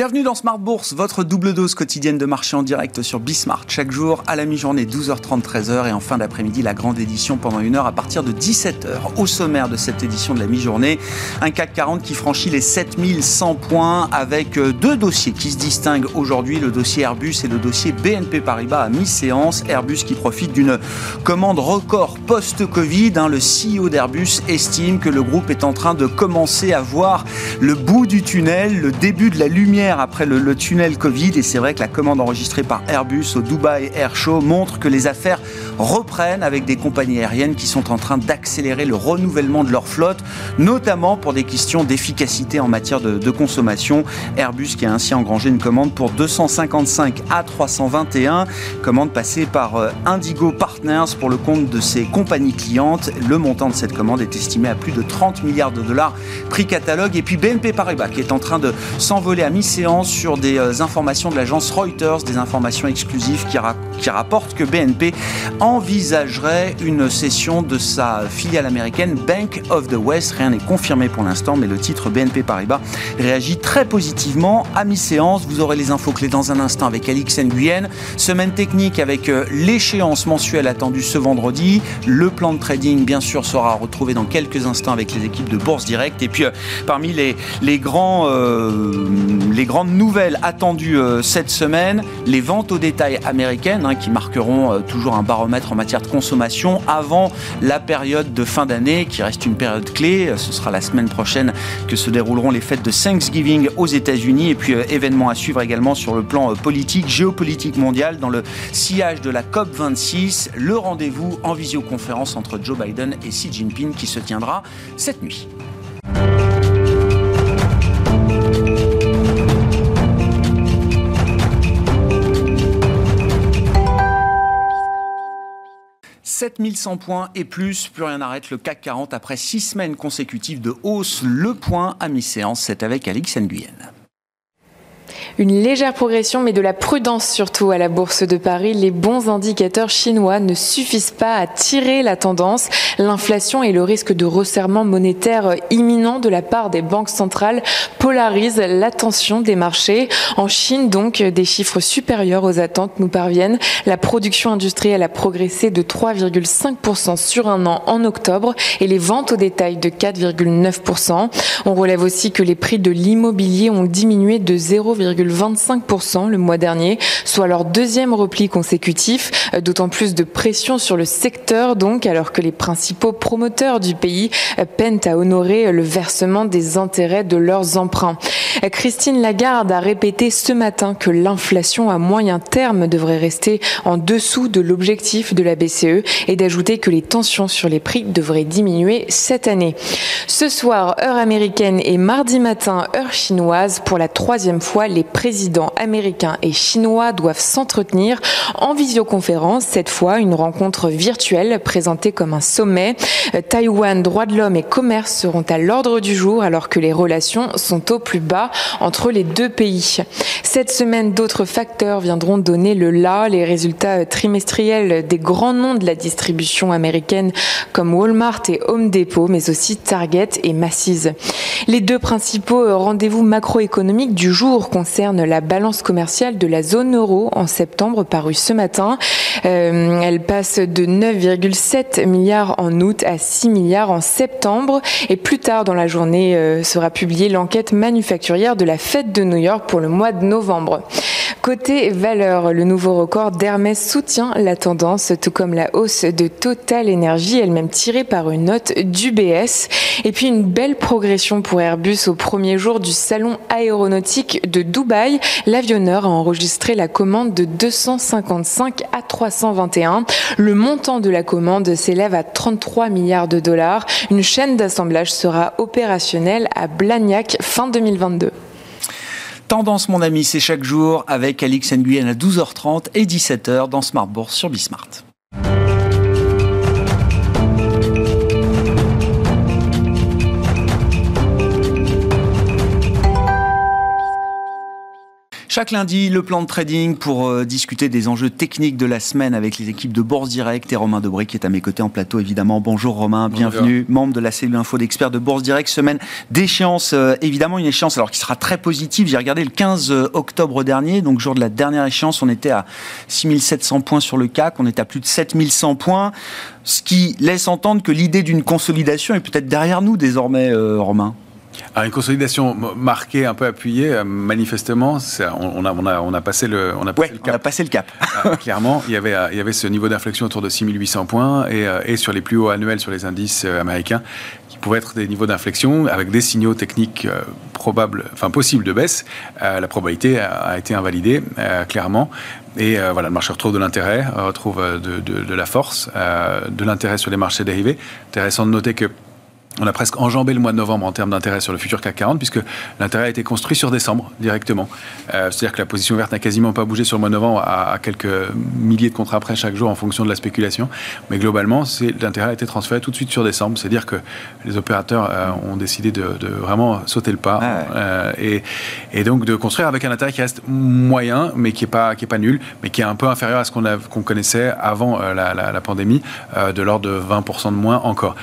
Bienvenue dans Smart Bourse, votre double dose quotidienne de marché en direct sur Bismart. Chaque jour, à la mi-journée, 12h30, 13h et en fin d'après-midi, la grande édition pendant une heure à partir de 17h. Au sommaire de cette édition de la mi-journée, un CAC 40 qui franchit les 7100 points avec euh, deux dossiers qui se distinguent aujourd'hui, le dossier Airbus et le dossier BNP Paribas à mi-séance. Airbus qui profite d'une commande record post-Covid. Hein. Le CEO d'Airbus estime que le groupe est en train de commencer à voir le bout du tunnel, le début de la lumière après le, tunnel Covid. Et c'est vrai que la commande enregistrée par Airbus au Dubai Air Show montre que les affaires reprennent avec des compagnies aériennes qui sont en train d'accélérer le renouvellement de leur flotte, notamment pour des questions d'efficacité en matière de, consommation. Airbus qui a ainsi engrangé une commande pour 255 A321, commande passée par euh, Indigo Partners pour le compte de ses compagnies clientes. Le montant de cette commande est estimé à plus de 30 milliards de dollars prix catalogue. Et puis BNP Paribas qui est en train de s'envoler à mi séance sur des euh, informations de l'agence Reuters, des informations exclusives qui, qui rapportent que BNP envisagerait une cession de sa filiale américaine Bank of the West. Rien n'est confirmé pour l'instant, mais le titre BNP Paribas réagit très positivement à mi-séance. Vous aurez les infos clés dans un instant avec Alix Nguyen. Semaine technique avec euh, l'échéance mensuelle attendue ce vendredi. Le plan de trading, bien sûr, sera retrouvé dans quelques instants avec les équipes de Bourse Direct. Et puis, euh, parmi les, les grands, les grandes nouvelles attendues euh, cette semaine, les ventes au détail américaines hein, qui marqueront euh, toujours un baromètre en matière de consommation avant la période de fin d'année qui reste une période clé. Euh, ce sera la semaine prochaine que se dérouleront les fêtes de Thanksgiving aux États-Unis et puis événements à suivre également sur le plan politique, géopolitique mondial dans le sillage de la COP 26, le rendez-vous en visioconférence entre Joe Biden et Xi Jinping qui se tiendra cette nuit. 7100 points et plus, plus rien n'arrête le CAC 40 après six semaines consécutives de hausse. Le point à mi-séance, c'est avec Alix Nguyen. Une légère progression, mais de la prudence surtout à la Bourse de Paris. Les bons indicateurs chinois ne suffisent pas à tirer la tendance. L'inflation et le risque de resserrement monétaire imminent de la part des banques centrales polarisent l'attention des marchés. En Chine, donc, des chiffres supérieurs aux attentes nous parviennent. La production industrielle a progressé de 3,5% sur un an en octobre et les ventes au détail de 4,9%. On relève aussi que les prix de l'immobilier ont diminué de 0, 25% le mois dernier, soit leur deuxième repli consécutif, euh, d'autant plus de pression sur le secteur donc, alors que les principaux promoteurs du pays euh, peinent à honorer le versement des intérêts de leurs emprunts. Euh, Christine Lagarde a répété ce matin que l'inflation à moyen terme devrait rester en dessous de l'objectif de la BCE et d'ajouter que les tensions sur les prix devraient diminuer cette année. Ce soir, heure américaine et mardi matin, heure chinoise, pour la troisième fois, les présidents américains et chinois doivent s'entretenir en visioconférence. Cette fois, une rencontre virtuelle présentée comme un sommet. Taïwan, droits de l'homme et commerce seront à l'ordre du jour alors que les relations sont au plus bas entre les deux pays. Cette semaine, d'autres facteurs viendront donner le là. Les résultats trimestriels des grands noms de la distribution américaine comme Walmart et Home Depot, mais aussi Target et Macy's. Les deux principaux rendez-vous macroéconomiques du jour concernent la balance commerciale de la zone euro en septembre parue ce matin. Euh, elle passe de 9,7 milliards en août à 6 milliards en septembre. Et plus tard dans la journée euh, sera publiée l'enquête manufacturière de la fête de New York pour le mois de novembre. Côté valeur, le nouveau record d'Hermès soutient la tendance, tout comme la hausse de Total Energy, elle-même tirée par une note d'UBS. Et puis une belle progression pour Airbus au premier jour du salon aéronautique de Dubaï. L'avionneur a enregistré la commande de 255 à 321. Le montant de la commande s'élève à 33 milliards de dollars. Une chaîne d'assemblage sera opérationnelle à Blagnac fin 2022. Tendance, mon ami, c'est chaque jour avec Alix Nguyen à 12h30 et 17h dans Smart Bourse sur Bismart. Chaque lundi, le plan de trading pour euh, discuter des enjeux techniques de la semaine avec les équipes de Bourse Direct et Romain Debré qui est à mes côtés en plateau évidemment. Bonjour Romain, bienvenue, membre de la cellule info d'experts de Bourse Direct. Semaine d'échéance, euh, évidemment une échéance alors qui sera très positive. J'ai regardé le 15 euh, octobre dernier, donc jour de la dernière échéance, on était à 6700 points sur le CAC, on est à plus de 7100 points, ce qui laisse entendre que l'idée d'une consolidation est peut-être derrière nous désormais, Romain. Alors une consolidation marquée, un peu appuyée, euh, manifestement, on, a, on, a, on, a, passé le, on a passé le cap. On a passé le cap. Ah, clairement, il y, avait, il y avait ce niveau d'inflexion autour de 6800 points et, euh, et, sur les plus hauts annuels sur les indices euh, américains, qui pouvaient être des niveaux d'inflexion avec des signaux techniques probables, enfin possibles de baisse. la probabilité a, été invalidée, clairement. Et voilà, le marché retrouve de l'intérêt, retrouve de, de, de, la force, de l'intérêt sur les marchés dérivés. Intéressant de noter que on a presque enjambé le mois de novembre en termes d'intérêt sur le futur CAC 40, puisque l'intérêt a été construit sur décembre directement. Euh, c'est-à-dire que la position verte n'a quasiment pas bougé sur le mois de novembre à, quelques milliers de contrats près chaque jour en fonction de la spéculation. Mais globalement, l'intérêt a été transféré tout de suite sur décembre. C'est-à-dire que les opérateurs euh, ont décidé de, vraiment sauter le pas ah euh, et, donc de construire avec un intérêt qui reste moyen, mais qui n'est pas, qui est pas nul, mais qui est un peu inférieur à ce qu'on connaissait avant la, pandémie, de l'ordre de 20% de moins encore.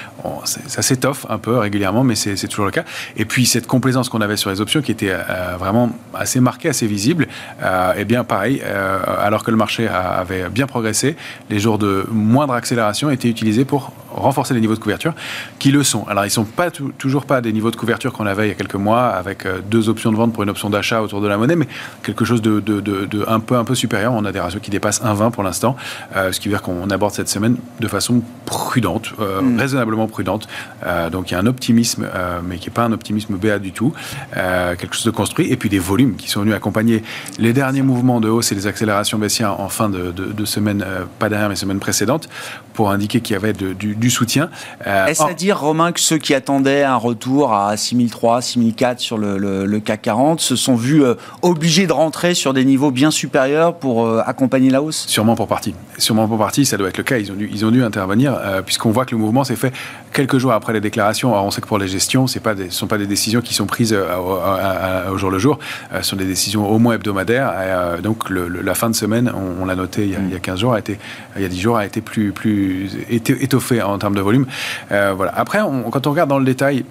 ça s'étoffe un peu régulièrement, mais c'est toujours le cas. Et puis cette complaisance qu'on avait sur les options, qui était euh, vraiment assez marquée, assez visible, et euh, eh bien pareil, euh, alors que le marché avait bien progressé, les jours de moindre accélération étaient utilisés pour renforcer les niveaux de couverture, qui le sont. Alors ils sont pas toujours pas des niveaux de couverture qu'on avait il y a quelques mois, avec deux options de vente pour une option d'achat autour de la monnaie, mais quelque chose de, de, un peu un peu supérieur. On a des ratios qui dépassent 1,20 pour l'instant, ce qui veut dire qu'on aborde cette semaine de façon prudente, mm. raisonnablement prudente. Euh, donc il y a un optimisme, euh, mais qui n'est pas un optimisme béat du tout, euh, quelque chose de construit, et puis des volumes qui sont venus accompagner les derniers mouvements de hausse et les accélérations baissières en fin de, semaine, pas dernière, mais semaine précédente, pour indiquer qu'il y avait du, soutien. Est-ce à dire, Romain, que ceux qui attendaient un retour à 6003, 6004 sur le, CAC 40 se sont vus obligés de rentrer sur des niveaux bien supérieurs pour accompagner la hausse? Sûrement pour partie. Sûrement pour partie, ça doit être le cas. Ils ont dû, ils ont dû intervenir, puisqu'on voit que le mouvement s'est fait quelques jours après les déclarations alors on sait que pour les gestions, ce ne sont pas des décisions qui sont prises euh, au jour le jour, euh, ce sont des décisions au moins hebdomadaires. Euh, donc la fin de semaine, on, l'a noté il y, a, 15 jours, a été, il y a 10 jours, a été plus, plus étoffé en termes de volume. voilà. Après, quand on regarde dans le détail,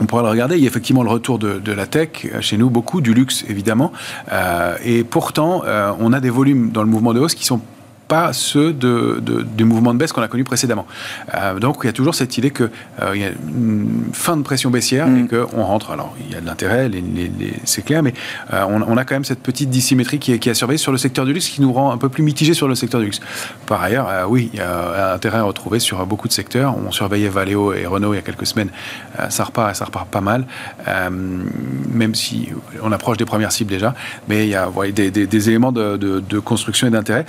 on pourra le regarder. Il y a effectivement le retour de, la tech chez nous, beaucoup du luxe évidemment, et pourtant on a des volumes dans le mouvement de hausse qui sont pas ceux de, du mouvement de baisse qu'on a connu précédemment. Euh, donc il y a toujours cette idée qu'il euh, y a une fin de pression baissière et mm. qu'on rentre. Alors il y a de l'intérêt, c'est clair, mais euh, on, a quand même cette petite dissymétrie qui est, qui surveillé sur le secteur du luxe qui nous rend un peu plus mitigé sur le secteur du luxe. Par ailleurs, oui, il y a intérêt à retrouver sur beaucoup de secteurs. On surveillait Valeo et Renault il y a quelques semaines. ça repart et ça repart pas mal, même si on approche des premières cibles déjà. Mais il y a des, éléments de, de construction et d'intérêt.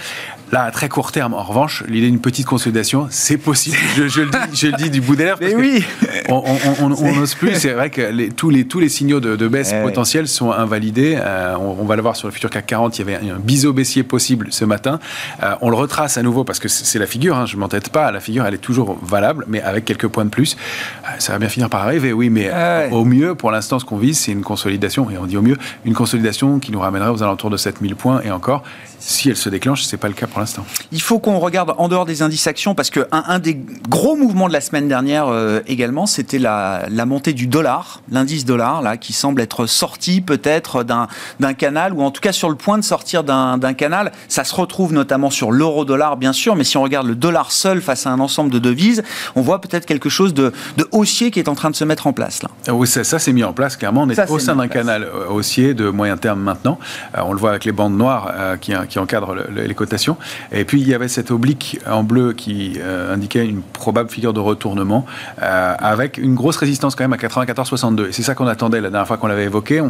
Là, à très court terme, en revanche, l'idée d'une petite consolidation, c'est possible. Je, le dis, je, le dis, du bout des lèvres. Mais oui On n'ose plus. C'est vrai que les, tous, les, tous les signaux de, baisse eh potentielle sont invalidés. Euh, on, va le voir sur le futur CAC 40. Il y avait un biseau baissier possible ce matin. Euh, on le retrace à nouveau parce que c'est la figure. Hein, je ne m'entête pas. La figure, elle est toujours valable, mais avec quelques points de plus. Euh, ça va bien finir par arriver, oui. Mais eh au mieux, pour l'instant, ce qu'on vise, c'est une consolidation. Et on dit au mieux, une consolidation qui nous ramènerait aux alentours de 7000 points. Et encore, si elle se déclenche, ce n'est pas le cas pour l'instant. Il faut qu'on regarde en dehors des indices actions parce que un, des gros mouvements de la semaine dernière euh, également, c'était la, montée du dollar, l'indice dollar là, qui semble être sorti peut-être d'un canal ou en tout cas sur le point de sortir d'un canal. Ça se retrouve notamment sur l'euro-dollar bien sûr, mais si on regarde le dollar seul face à un ensemble de devises, on voit peut-être quelque chose de, haussier qui est en train de se mettre en place là. Oui, ça, ça s'est mis en place clairement. On est au sein d'un canal euh, haussier de moyen terme maintenant. Euh, on le voit avec les bandes noires qui, qui encadrent les cotations. Et puis il y avait cette oblique en bleu qui euh, indiquait une probable figure de retournement euh, avec une grosse résistance quand même à 94,62. Et c'est ça qu'on attendait la dernière fois qu'on l'avait évoqué.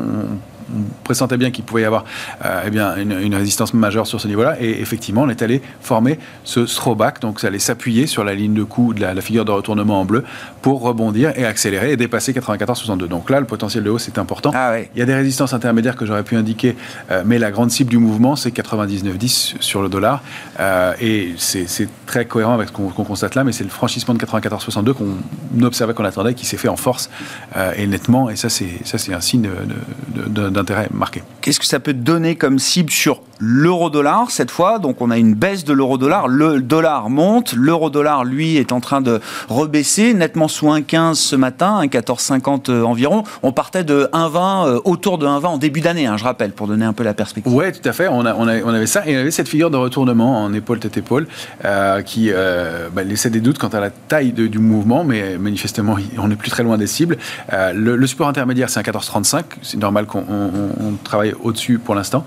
Pressentait bien qu'il pouvait y avoir euh, eh bien, une, résistance majeure sur ce niveau-là. Et effectivement, on est allé former ce throwback. Donc ça allait s'appuyer sur la ligne de coup de la, figure de retournement en bleu pour rebondir et accélérer et dépasser 94,62. Donc là, le potentiel de hausse est important. Ah Il y a des résistances intermédiaires que j'aurais pu indiquer, mais la grande cible du mouvement, c'est 99,10 sur le dollar. Euh, et c'est très cohérent avec ce qu'on constate là, mais c'est le franchissement de 94,62 qu'on observait, qu'on attendait, qui s'est fait en force euh, et nettement. Et ça, c'est un signe d'un Qu'est-ce que ça peut donner comme cible sur l'euro-dollar cette fois Donc on a une baisse de l'euro-dollar, le dollar monte, l'euro-dollar lui est en train de rebaisser, nettement sous 1,15 ce matin, 1,1450 euh, environ. On partait de 1,20 euh, autour de 1,20 en début d'année, hein, je rappelle, pour donner un peu la perspective. Oui, tout à fait. On, avait ça et on avait cette figure de retournement en épaule tête épaule euh, qui bah, laissait des doutes quant à la taille du mouvement, mais manifestement on n'est plus très loin des cibles. le, support intermédiaire c'est un 14,35, c'est normal qu'on travaille au-dessus pour l'instant.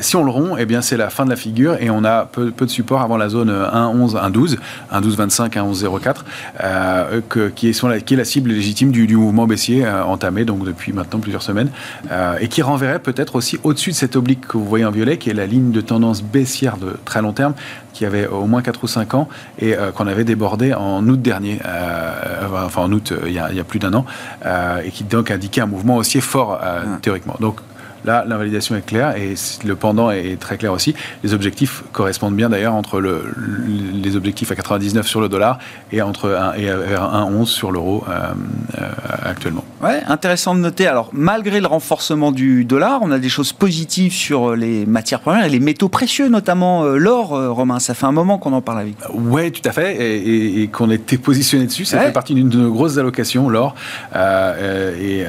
si on le rompt eh bien c'est la fin de la figure et on a peu, de support avant la zone 1,11, 1,12, 1,12,25, 1,11,04, qui, est, la, qui est la cible légitime du, mouvement baissier euh, entamé donc depuis maintenant plusieurs semaines euh, et qui renverrait peut-être aussi au-dessus de cette oblique que vous voyez en violet, qui est la ligne de tendance baissière de très long terme, qui avait au moins 4 ou 5 ans et euh, qu'on avait débordé en août dernier, enfin en août il y a, il y a plus d'un an, et qui donc indiquait un mouvement haussier fort théoriquement. Donc Là, l'invalidation est claire et le pendant est très clair aussi. Les objectifs correspondent bien d'ailleurs entre le, les objectifs à 99 sur le dollar et entre 1 et 1,11 sur l'euro euh, euh, actuellement. Ouais, intéressant de noter. Alors, malgré le renforcement du dollar, on a des choses positives sur les matières premières et les métaux précieux, notamment euh, l'or, Romain. Ça fait un moment qu'on en parle avec Oui, tout à fait, et, qu'on était positionné dessus. Ça fait partie d'une de nos grosses allocations, l'or. et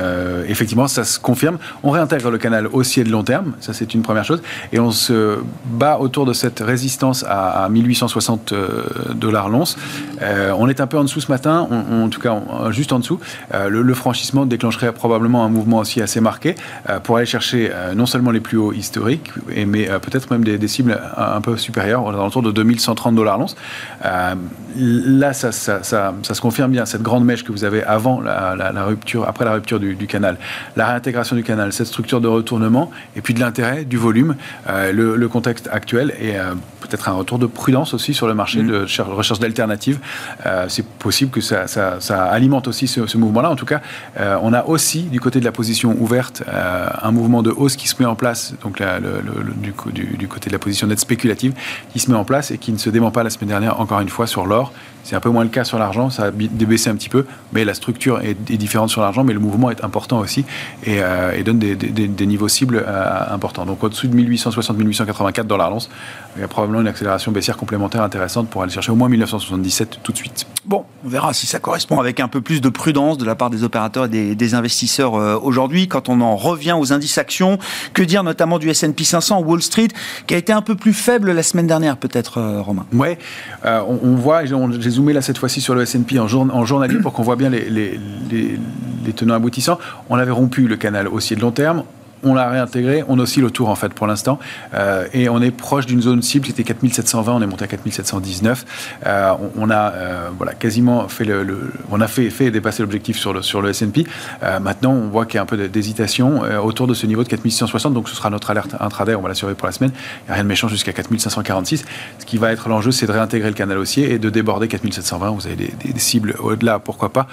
effectivement, ça se confirme. On réintègre le canal haussier de long terme, ça c'est une première chose, et on se bat autour de cette résistance à, 1860 euh, dollars l'once. Euh, on est un peu en dessous ce matin, en tout cas juste en dessous. Euh, le, franchissement déclencherait probablement un mouvement aussi assez marqué pour aller chercher non seulement les plus hauts historiques, mais peut-être même des, cibles un, peu supérieures, autour de 2130 dollars l'once. là, ça, se confirme bien, cette grande mèche que vous avez avant la, rupture, après la rupture du canal, la réintégration du canal, cette structure de retour et puis de l'intérêt, du volume, euh, le, contexte actuel et euh, peut-être un retour de prudence aussi sur le marché mm. de recherche d'alternatives. Euh, c'est possible que ça, alimente aussi ce, mouvement-là. En tout cas, on a aussi du côté de la position ouverte un mouvement de hausse qui se met en place, donc du, du, côté de la position nette spéculative, qui se met en place et qui ne se dément pas la semaine dernière, encore une fois, sur l'or. C'est un peu moins le cas sur l'argent, ça a débaissé un petit peu, mais la structure est, différente sur l'argent, mais le mouvement est important aussi et, donne des, niveaux cibles importants. Donc au-dessus de 1860-1884 dollars l'once, il y a probablement une accélération baissière complémentaire intéressante pour aller chercher au moins 1977 tout de suite. Bon, on verra si ça correspond avec un peu plus de prudence de la part des opérateurs et des, investisseurs euh, aujourd'hui. Quand on en revient aux indices actions, que dire notamment du S&P 500, Wall Street, qui a été un peu plus faible la semaine dernière peut-être, euh, Romain? Ouais, euh, on, voit, j'ai zoomé là cette fois-ci sur le S&P en, en journalier pour qu'on voit bien les, les, les tenants aboutissants. On avait rompu le canal haussier de long terme, on l'a réintégré, on oscille autour en fait pour l'instant, euh, et on est proche d'une zone cible qui était 4720, on est monté à 4719. Euh, on, a euh, voilà quasiment fait le, on a fait, fait dépasser l'objectif sur le sur le S&P. maintenant, on voit qu'il y a un peu d'hésitation autour de ce niveau de 4660, donc ce sera notre alerte intraday, on va l'assurer pour la semaine. Il n'y a rien de méchant jusqu'à 4546. Ce qui va être l'enjeu, c'est de réintégrer le canal haussier et de déborder 4720. Vous avez des, cibles au-delà, pourquoi pas.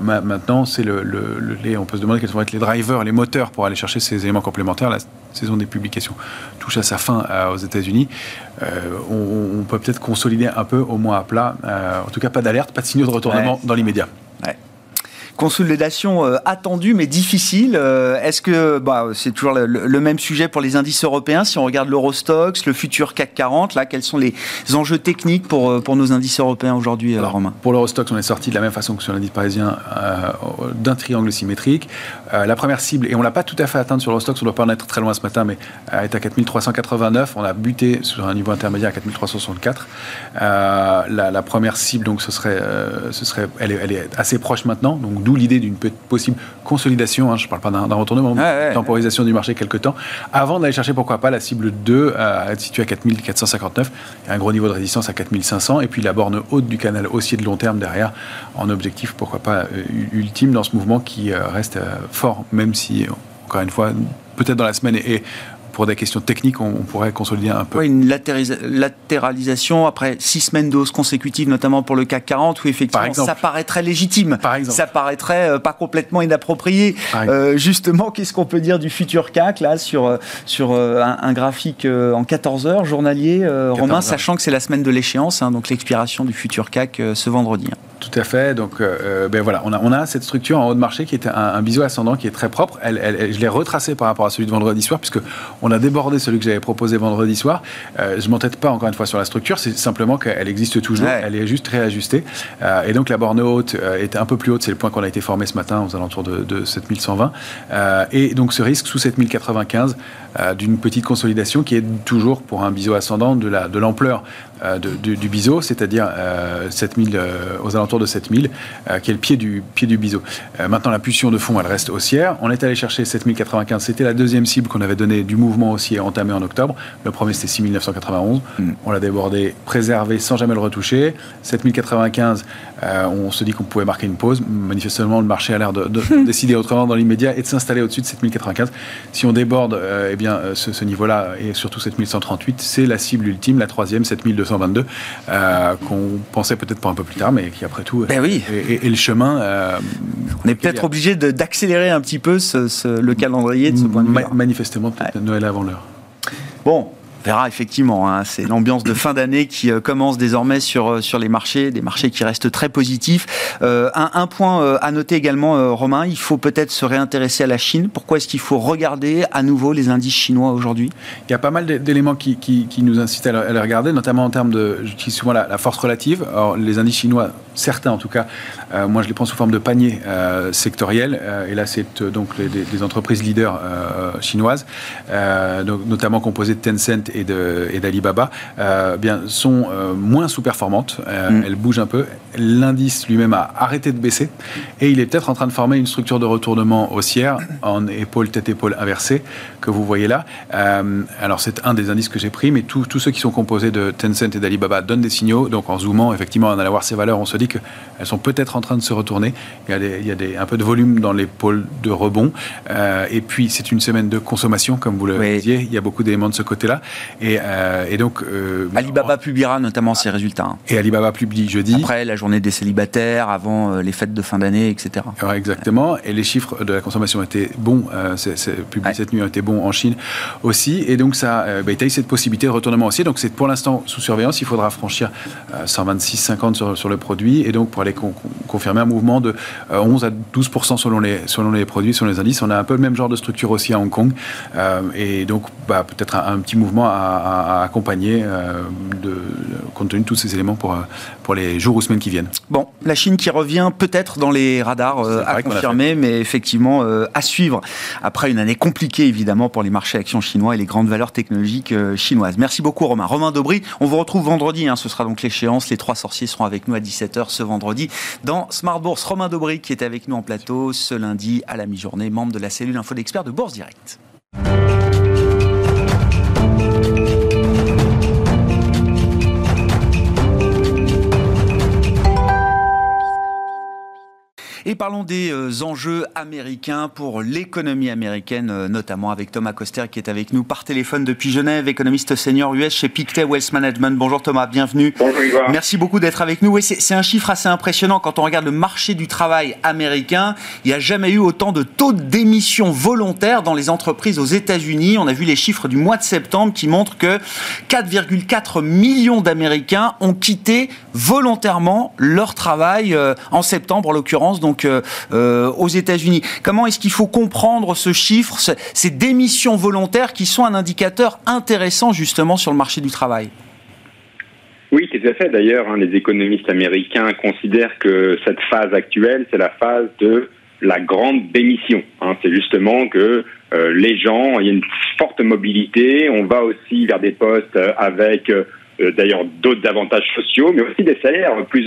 maintenant, c'est le, on peut se demander quels vont être les drivers, les moteurs pour aller chercher ces éléments complémentaires. La saison des publications touche à sa fin euh, aux États-Unis. Euh, on, peut peut-être consolider un peu, au moins à plat. Euh, en tout cas, pas d'alerte, pas de signaux de retournement dans l'immédiat consolidation euh, attendue mais difficile. Euh, est-ce que bah, c'est toujours le, même sujet pour les indices européens Si on regarde l'Eurostox, le futur CAC 40, là, quels sont les enjeux techniques pour, euh, pour nos indices européens aujourd'hui, Romain? Pour l'Eurostox, on est sorti de la même façon que sur l'indice parisien d'un triangle symétrique. la première cible, et on l'a pas tout à fait atteinte sur l'Eurostox, on doit pas en être très loin ce matin, mais est à 4389. On a buté sur un niveau intermédiaire à 4364. La, la, première cible, donc, ce serait, ce serait, elle, est, elle est assez proche maintenant, donc l'idée d'une possible consolidation, hein, je ne parle pas d'un retournement, temporisation du marché quelque temps, avant d'aller chercher pourquoi pas la cible 2 à être située à 4459, il y a un gros niveau de résistance à 4500, et puis la borne haute du canal haussier de long terme derrière, en objectif pourquoi pas euh, ultime dans ce mouvement qui euh, reste euh, fort, même si, encore une fois, peut-être dans la semaine et pour des questions techniques, on, pourrait consolider un peu. une latéralisation après six semaines de hausse consécutive, notamment pour le CAC 40, où effectivement ça paraîtrait légitime. Par exemple. Ça paraîtrait euh, pas complètement inapproprié. Euh, justement, qu'est-ce qu'on peut dire du futur CAC là sur, euh, sur un, graphique en 14 heures journalier, Romain, sachant que c'est la semaine de l'échéance, hein, donc l'expiration du futur CAC ce vendredi. Hein. Tout à fait. Donc, ben voilà, on a, on a cette structure en haut de marché qui est un, un biseau ascendant qui est très propre. Elle, je l'ai retracé par rapport à celui de vendredi soir, puisque on a débordé celui que j'avais proposé vendredi soir. je m'entête pas encore une fois sur la structure, c'est simplement qu'elle existe toujours. Elle est juste réajustée. et donc, la borne haute est un peu plus haute. C'est le point qu'on a été formé ce matin aux alentours de, de 7120. et donc, ce risque sous 7095 d'une petite consolidation qui est toujours pour un biseau ascendant de l'ampleur euh, du, biseau, c'est-à-dire 7000 euh, euh, aux alentours de 7000, qui est le pied du, pied du biseau. maintenant, la pulsion de fond, elle reste haussière. On est allé chercher 7095, c'était la deuxième cible qu'on avait donnée du mouvement haussier entamé en octobre. Le premier, c'était 6991. Mm. On l'a débordé, préservé sans jamais le retoucher. 7095, on se dit qu'on pouvait marquer une pause. Manifestement, le marché a l'air de, décider autrement dans l'immédiat et de s'installer au-dessus de 7095. Si on déborde eh bien, ce, ce niveau-là et surtout 7138, c'est la cible ultime, la troisième, 7222, euh, qu'on pensait peut-être pour un peu plus tard, mais qui après tout ben oui. est, le chemin. Euh, on est peut-être obligé d'accélérer un petit peu le calendrier de ce point de vue. manifestement, peut-être Noël avant l'heure. Bon, verra effectivement. Hein, c'est l'ambiance de fin d'année qui euh, commence désormais sur, euh, sur les marchés, des marchés qui restent très positifs. Euh, un, point à noter également, Romain, il faut peut-être se réintéresser à la Chine. Pourquoi est-ce qu'il faut regarder à nouveau les indices chinois aujourd'hui? Il y a pas mal d'éléments qui, qui, nous incitent à les regarder, notamment en termes de, j'utilise souvent la, force relative. Alors, les indices chinois, certains en tout cas, moi je les prends sous forme de panier sectoriel. et là, c'est donc les, entreprises leaders chinoises, notamment composées de Tencent et d'Alibaba euh, bien, sont euh, moins sous-performantes. Euh, mm. Elles bougent un peu. L'indice lui-même a arrêté de baisser et il est peut-être en train de former une structure de retournement haussière en épaule, tête-épaule inversée que vous voyez là. alors, c'est un des indices que j'ai pris, mais tous ceux qui sont composés de Tencent et d'Alibaba donnent des signaux. Donc, en zoomant, effectivement, en allant voir ces valeurs, on se dit qu'elles sont peut-être en train de se retourner. Il y a, il y a des, un peu de volume dans l'épaule de rebond. et puis, c'est une semaine de consommation, comme vous le disiez. Il y a beaucoup d'éléments de ce côté-là. Euh, et, donc. Euh, Alibaba publiera notamment ses résultats. Hein. Et Alibaba publie jeudi. Après la journée des célibataires, avant euh, les fêtes de fin d'année, etc. exactement. Et les chiffres de la consommation étaient bons. cette nuit ont été bons en Chine aussi. Et donc, ça bah, il y a eu cette possibilité de retournement aussi. Donc, c'est pour l'instant sous surveillance. Il faudra franchir 126,50 sur, sur le produit. Et donc, pour aller confirmer un mouvement de 11 à 12 selon les, selon les produits, selon les indices. On a un peu le même genre de structure aussi à Hong Kong. et donc, bah, peut-être un, un, petit mouvement à à, accompagner euh, de, compte tenu de tous ces éléments pour, euh, pour les jours ou semaines qui viennent. Bon, la Chine qui revient peut-être dans les radars euh, à confirmer, mais effectivement à suivre après une année compliquée évidemment pour les marchés actions chinois et les grandes valeurs technologiques chinoises. Merci beaucoup Romain. Romain Dobry, on vous retrouve vendredi, hein, ce sera donc l'échéance. Les trois sorciers seront avec nous à 17h ce vendredi dans Smart Bourse. Romain Dobry qui est avec nous en plateau ce lundi à la mi-journée, membre de la cellule info d'experts de Bourse Direct. Et parlons des euh, enjeux américains pour l'économie américaine, euh, notamment avec Thomas Coster qui est avec nous par téléphone depuis Genève, économiste senior US chez Pictet Wealth Management. Bonjour Thomas, bienvenue. Bonjour Merci beaucoup d'être avec nous. Oui, c'est un chiffre assez impressionnant quand on regarde le marché du travail américain. Il n'y a jamais eu autant de taux d'émission volontaire dans les entreprises aux États-Unis. On a vu les chiffres du mois de septembre qui montrent que 4,4 millions d'Américains ont quitté volontairement leur travail euh, en septembre en l'occurrence. Donc euh, euh, aux États-Unis. Comment est-ce qu'il faut comprendre ce chiffre, ces démissions volontaires qui sont un indicateur intéressant justement sur le marché du travail? Oui, tout à fait. D'ailleurs, hein, les économistes américains considèrent que cette phase actuelle, c'est la phase de la grande démission. Hein. C'est justement que euh, les gens, il y a une forte mobilité, on va aussi vers des postes avec d'ailleurs d'autres avantages sociaux, mais aussi des salaires plus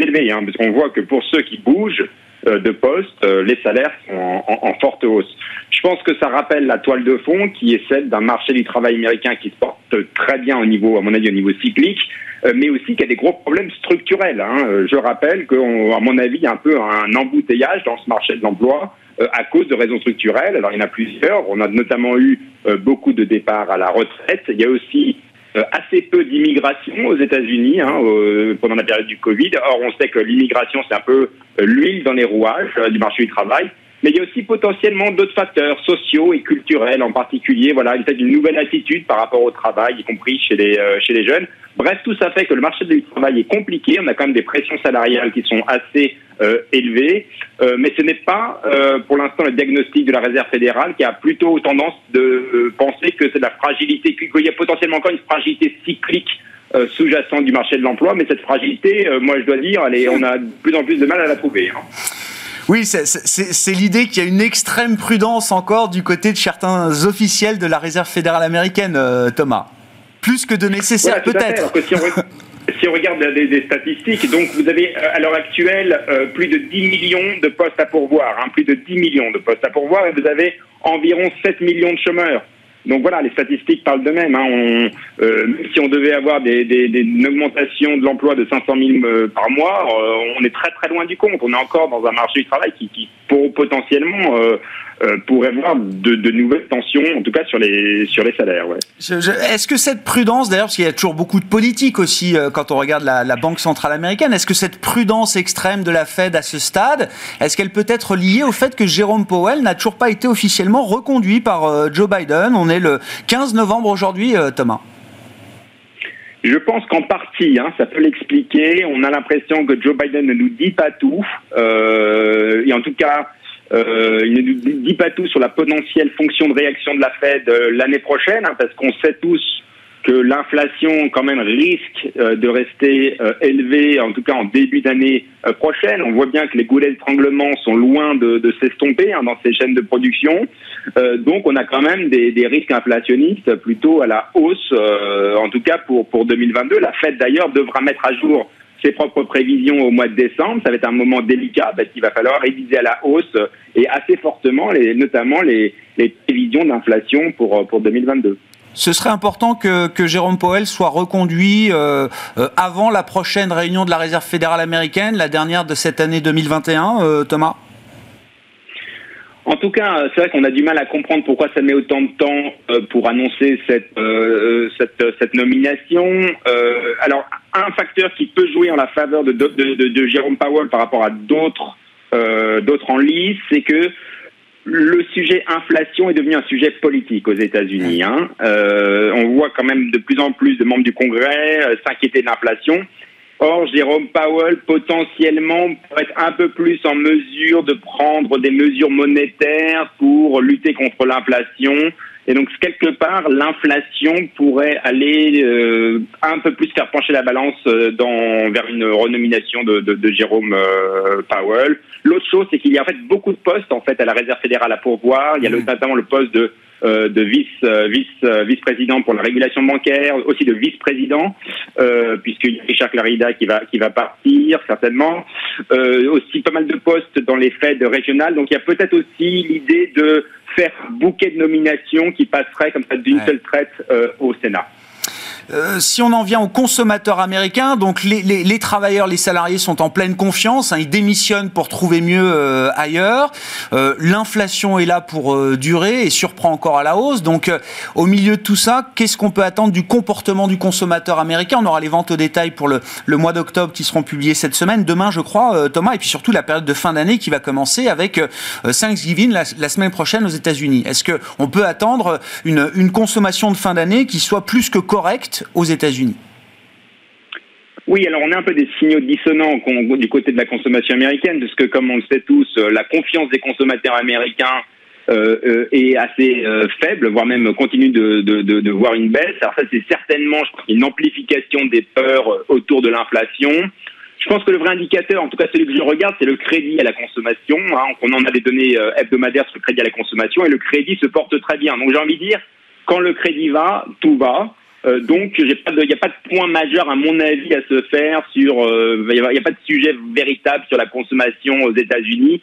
élevés, hein, parce qu'on voit que pour ceux qui bougent, euh, de poste, euh, les salaires sont en, forte hausse. Je pense que ça rappelle la toile de fond qui est celle d'un marché du travail américain qui se porte très bien au niveau, à mon avis, au niveau cyclique, euh, mais aussi qui a des gros problèmes structurels. Hein. Je rappelle qu'à mon avis, il y a un peu un embouteillage dans ce marché de l'emploi à cause de raisons structurelles. Alors il y en a plusieurs. On a notamment eu beaucoup de départs à la retraite. Il y a aussi euh, assez peu d'immigration aux États-Unis hein, pendant la période du Covid. Or, on sait que l'immigration, c'est un peu euh, l'huile dans les rouages euh, du marché du travail. Mais il y a aussi potentiellement d'autres facteurs sociaux et culturels en particulier. Voilà, il s'agit d'une nouvelle attitude par rapport au travail, y compris chez les, chez les jeunes. Bref, tout ça fait que le marché du travail est compliqué. On a quand même des pressions salariales qui sont assez euh, élevées, euh, mais ce n'est pas euh, pour l'instant le diagnostic de la Réserve fédérale qui a plutôt tendance de penser que c'est de la fragilité, qu'il y a potentiellement encore une fragilité cyclique sous-jacente du marché de l'emploi, mais cette fragilité, moi je dois dire, on a de plus en plus de mal à la trouver. Hein. Oui, c'est l'idée qu'il y a une extrême prudence encore du côté de certains officiels de la Réserve fédérale américaine, Thomas. Plus que de nécessaire, peut-être. Si on regarde des, statistiques, donc vous avez euh, à l'heure actuelle euh, plus de 10 millions de postes à pourvoir, hein, plus de 10 millions de postes à pourvoir, et vous avez environ 7 millions de chômeurs. Donc voilà, les statistiques parlent d'eux-mêmes. Hein. Euh, si on devait avoir des, des, des une augmentation de l'emploi de 500 000 par mois, on est très très loin du compte. On est encore dans un marché du travail qui, qui pour, potentiellement euh, pourrait voir de, de, nouvelles tensions, en tout cas sur les, sur les salaires. Ouais. Est-ce que cette prudence, d'ailleurs, parce qu'il y a toujours beaucoup de politique aussi euh, quand on regarde la, la Banque centrale américaine, est-ce que cette prudence extrême de la Fed à ce stade, est-ce qu'elle peut être liée au fait que Jérôme Powell n'a toujours pas été officiellement reconduit par euh, Joe Biden? On est le 15 novembre aujourd'hui, Thomas. Je pense qu'en partie, hein, ça peut l'expliquer. On a l'impression que Joe Biden ne nous dit pas tout. Et en tout cas, euh, il ne dit pas tout sur la potentielle fonction de réaction de la Fed euh, l'année prochaine, hein, parce qu'on sait tous que l'inflation quand même risque euh, de rester élevée, en tout cas en début d'année prochaine. On voit bien que les goulets d'étranglement sont loin de, de s'estomper hein, dans ces chaînes de production. donc on a quand même des, des, risques inflationnistes plutôt à la hausse, en tout cas pour, pour 2022. La Fed d'ailleurs devra mettre à jour ses propres prévisions au mois de décembre. Ça va être un moment délicat parce qu'il va falloir réviser à la hausse et assez fortement, notamment les, prévisions d'inflation pour, pour 2022 ce serait important que, que, Jérôme Powell soit reconduit euh, euh, avant la prochaine réunion de la Réserve fédérale américaine, la dernière de cette année 2021, euh, Thomas? En tout cas, c'est vrai qu'on a du mal à comprendre pourquoi ça met autant de temps euh, pour annoncer cette, euh, cette, cette, nomination. Euh, alors, un facteur qui peut jouer en la faveur de, de, de, de Jérôme Powell par rapport à d'autres d'autres en lice, c'est que le sujet inflation est devenu un sujet politique aux États-Unis. Hein. on voit quand même de plus en plus de membres du Congrès s'inquiéter de l'inflation. Or, Jérôme Powell, potentiellement, pourrait être un peu plus en mesure de prendre des mesures monétaires pour lutter contre l'inflation. Et donc, quelque part, l'inflation pourrait aller euh, un peu plus faire pencher la balance euh, dans, vers une renomination de, de, de Jérôme euh, Powell. L'autre chose, c'est qu'il y a en fait beaucoup de postes en fait à la Réserve fédérale à pourvoir. Il y a mmh. notamment le poste de de vice euh, vice euh, vice président pour la régulation bancaire, aussi de vice président, euh, puisque Richard Clarida qui va qui va partir certainement, aussi pas mal de postes dans les Fed régionales. Donc il y a peut-être aussi l'idée de faire bouquet de nominations qui passerait comme ça d'une seule traite au Sénat. Euh, si on en vient aux consommateurs américains, donc les, les, les, travailleurs, les salariés sont en pleine confiance, hein, ils démissionnent pour trouver mieux euh, ailleurs. Euh, L'inflation est là pour euh, durer et surprend encore à la hausse. Donc, au milieu de tout ça, qu'est-ce qu'on peut attendre du comportement du consommateur américain? On aura les ventes au détail pour le, le mois d'octobre qui seront publiées cette semaine, demain, je crois, Thomas, et puis surtout la période de fin d'année qui va commencer avec Thanksgiving la, la, semaine prochaine aux États-Unis. Est-ce que on peut attendre une, une consommation de fin d'année qui soit plus que correcte aux États-Unis oui, alors on a un peu des signaux dissonants du côté de la consommation américaine, parce que comme on le sait tous, euh, la confiance des consommateurs américains euh, euh, est assez faible, voire même continue de, voir une baisse. Alors ça, c'est certainement une amplification des peurs autour de l'inflation. Je pense que le vrai indicateur, en tout cas celui que je regarde, c'est le crédit à la consommation. Hein. On en a des données hebdomadaires sur le crédit à la consommation, et le crédit se porte très bien. Donc j'ai envie de dire, quand le crédit va, tout va. Euh, donc, il n'y a pas de point majeur, à mon avis, à se faire sur. Euh, il n'y a, pas de sujet véritable sur la consommation aux États-Unis.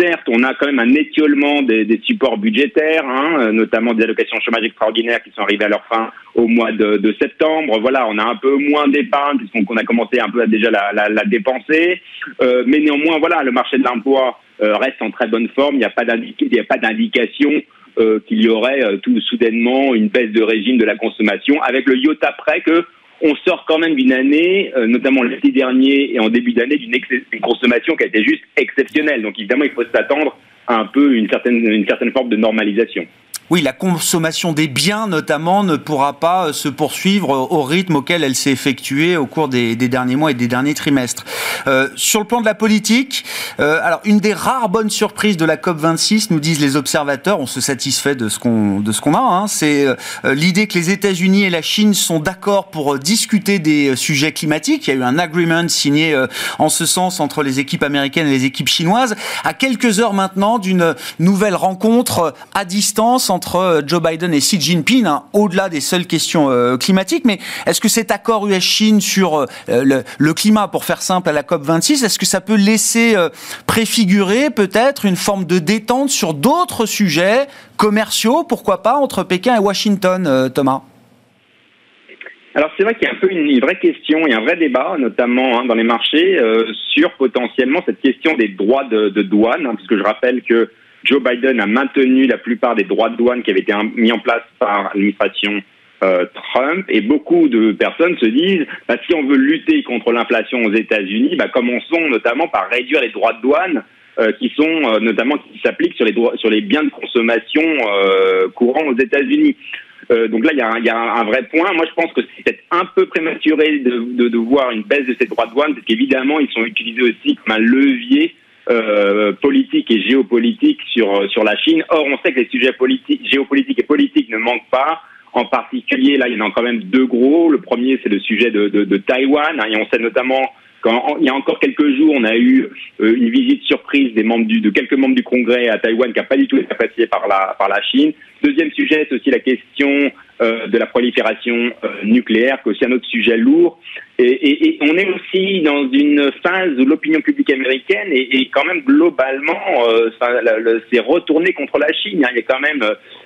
Certes, on a quand même un étiolement des, des supports budgétaires, hein, euh, notamment des allocations chômage extraordinaires qui sont arrivées à leur fin au mois de, de septembre. Voilà, on a un peu moins d'épargne puisqu'on a commencé un peu à déjà la, la, la dépenser. Euh, mais néanmoins, voilà, le marché de l'emploi reste en très bonne forme. Il n'y a pas d'indication euh, qu'il y aurait euh, tout soudainement une baisse de régime de la consommation, avec le iota près que on sort quand même d'une année, euh, notamment l'été dernier et en début d'année, d'une consommation qui a été juste exceptionnelle. Donc évidemment, il faut s'attendre à un peu une certaine, une certaine forme de normalisation. Oui, la consommation des biens notamment ne pourra pas se poursuivre au rythme auquel elle s'est effectuée au cours des, derniers mois et des derniers trimestres. sur le plan de la politique, alors une des rares bonnes surprises de la COP 26, nous disent les observateurs, on se satisfait de ce qu'on ce qu'on a, hein, c'est l'idée que les États-Unis et la Chine sont d'accord pour discuter des sujets climatiques. Il y a eu un agreement signé en ce sens entre les équipes américaines et les équipes chinoises. À quelques heures maintenant d'une nouvelle rencontre à distance entre Joe Biden et Xi Jinping, hein, au-delà des seules questions euh, climatiques. Mais est-ce que cet accord US-Chine sur euh, le, climat, pour faire simple, à la COP 26, est-ce que ça peut laisser euh, préfigurer peut-être une forme de détente sur d'autres sujets commerciaux, pourquoi pas, entre Pékin et Washington, Thomas? Alors c'est vrai qu'il y a un peu une, vraie question et un vrai débat, notamment hein, dans les marchés, euh, sur potentiellement cette question des droits de, douane, hein, puisque je rappelle que Joe Biden a maintenu la plupart des droits de douane qui avaient été mis en place par l'administration euh, Trump, et beaucoup de personnes se disent, bah, si on veut lutter contre l'inflation aux États-Unis, bah, commençons notamment par réduire les droits de douane euh, qui sont notamment qui s'appliquent sur les sur les biens de consommation courants aux États-Unis. Euh, donc là, il y, a un, y a un, vrai point. Moi, je pense que c'est peut-être un peu prématuré de, de, de, voir une baisse de ces droits de douane, parce qu'évidemment, ils sont utilisés aussi comme un levier euh, politique et géopolitique sur sur la Chine. Or, on sait que les sujets politiques, géopolitiques et politiques ne manquent pas. En particulier, là, il y en a quand même deux gros. Le premier, c'est le sujet de, de, de Taïwan, hein, et on sait notamment quand, il y a encore quelques jours, on a eu euh, une visite surprise des membres du, de quelques membres du Congrès à Taïwan qui n'a pas du tout été appréciée par la, par la Chine. Deuxième sujet, c'est aussi la question euh, de la prolifération euh, nucléaire, qui est aussi un autre sujet lourd. Et, et, et, on est aussi dans une phase où l'opinion publique américaine est, quand même globalement s'est retournée contre la Chine. Hein. Il y a quand même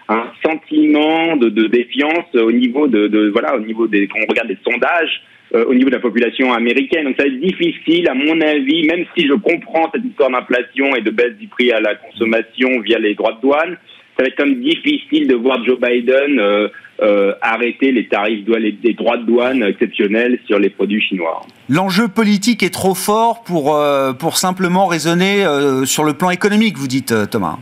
un sentiment de, de défiance au niveau de, de, voilà au niveau des quand on regarde les sondages euh, au niveau de la population américaine. Donc ça va être difficile, à mon avis, même si je comprends cette histoire d'inflation et de baisse du prix à la consommation via les droits de douane, ça va être quand même difficile de voir Joe Biden euh, euh, arrêter les tarifs des droits de douane exceptionnels sur les produits chinois. L'enjeu politique est trop fort pour, pour simplement raisonner sur le plan économique, vous dites, Thomas.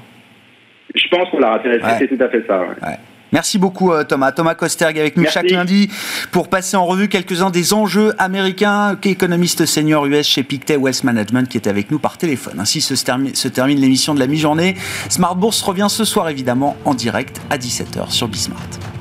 Je pense qu'on l'a c'est tout à fait ça. Ouais. Merci beaucoup euh, Thomas. Thomas Kosterg avec nous chaque lundi pour passer en revue quelques-uns des enjeux américains qu'économiste senior US chez Pictet Wealth Management qui est avec nous par téléphone. Ainsi se termine, se termine l'émission de la mi-journée. Smart Bourse revient ce soir évidemment en direct à 17h sur Bismart.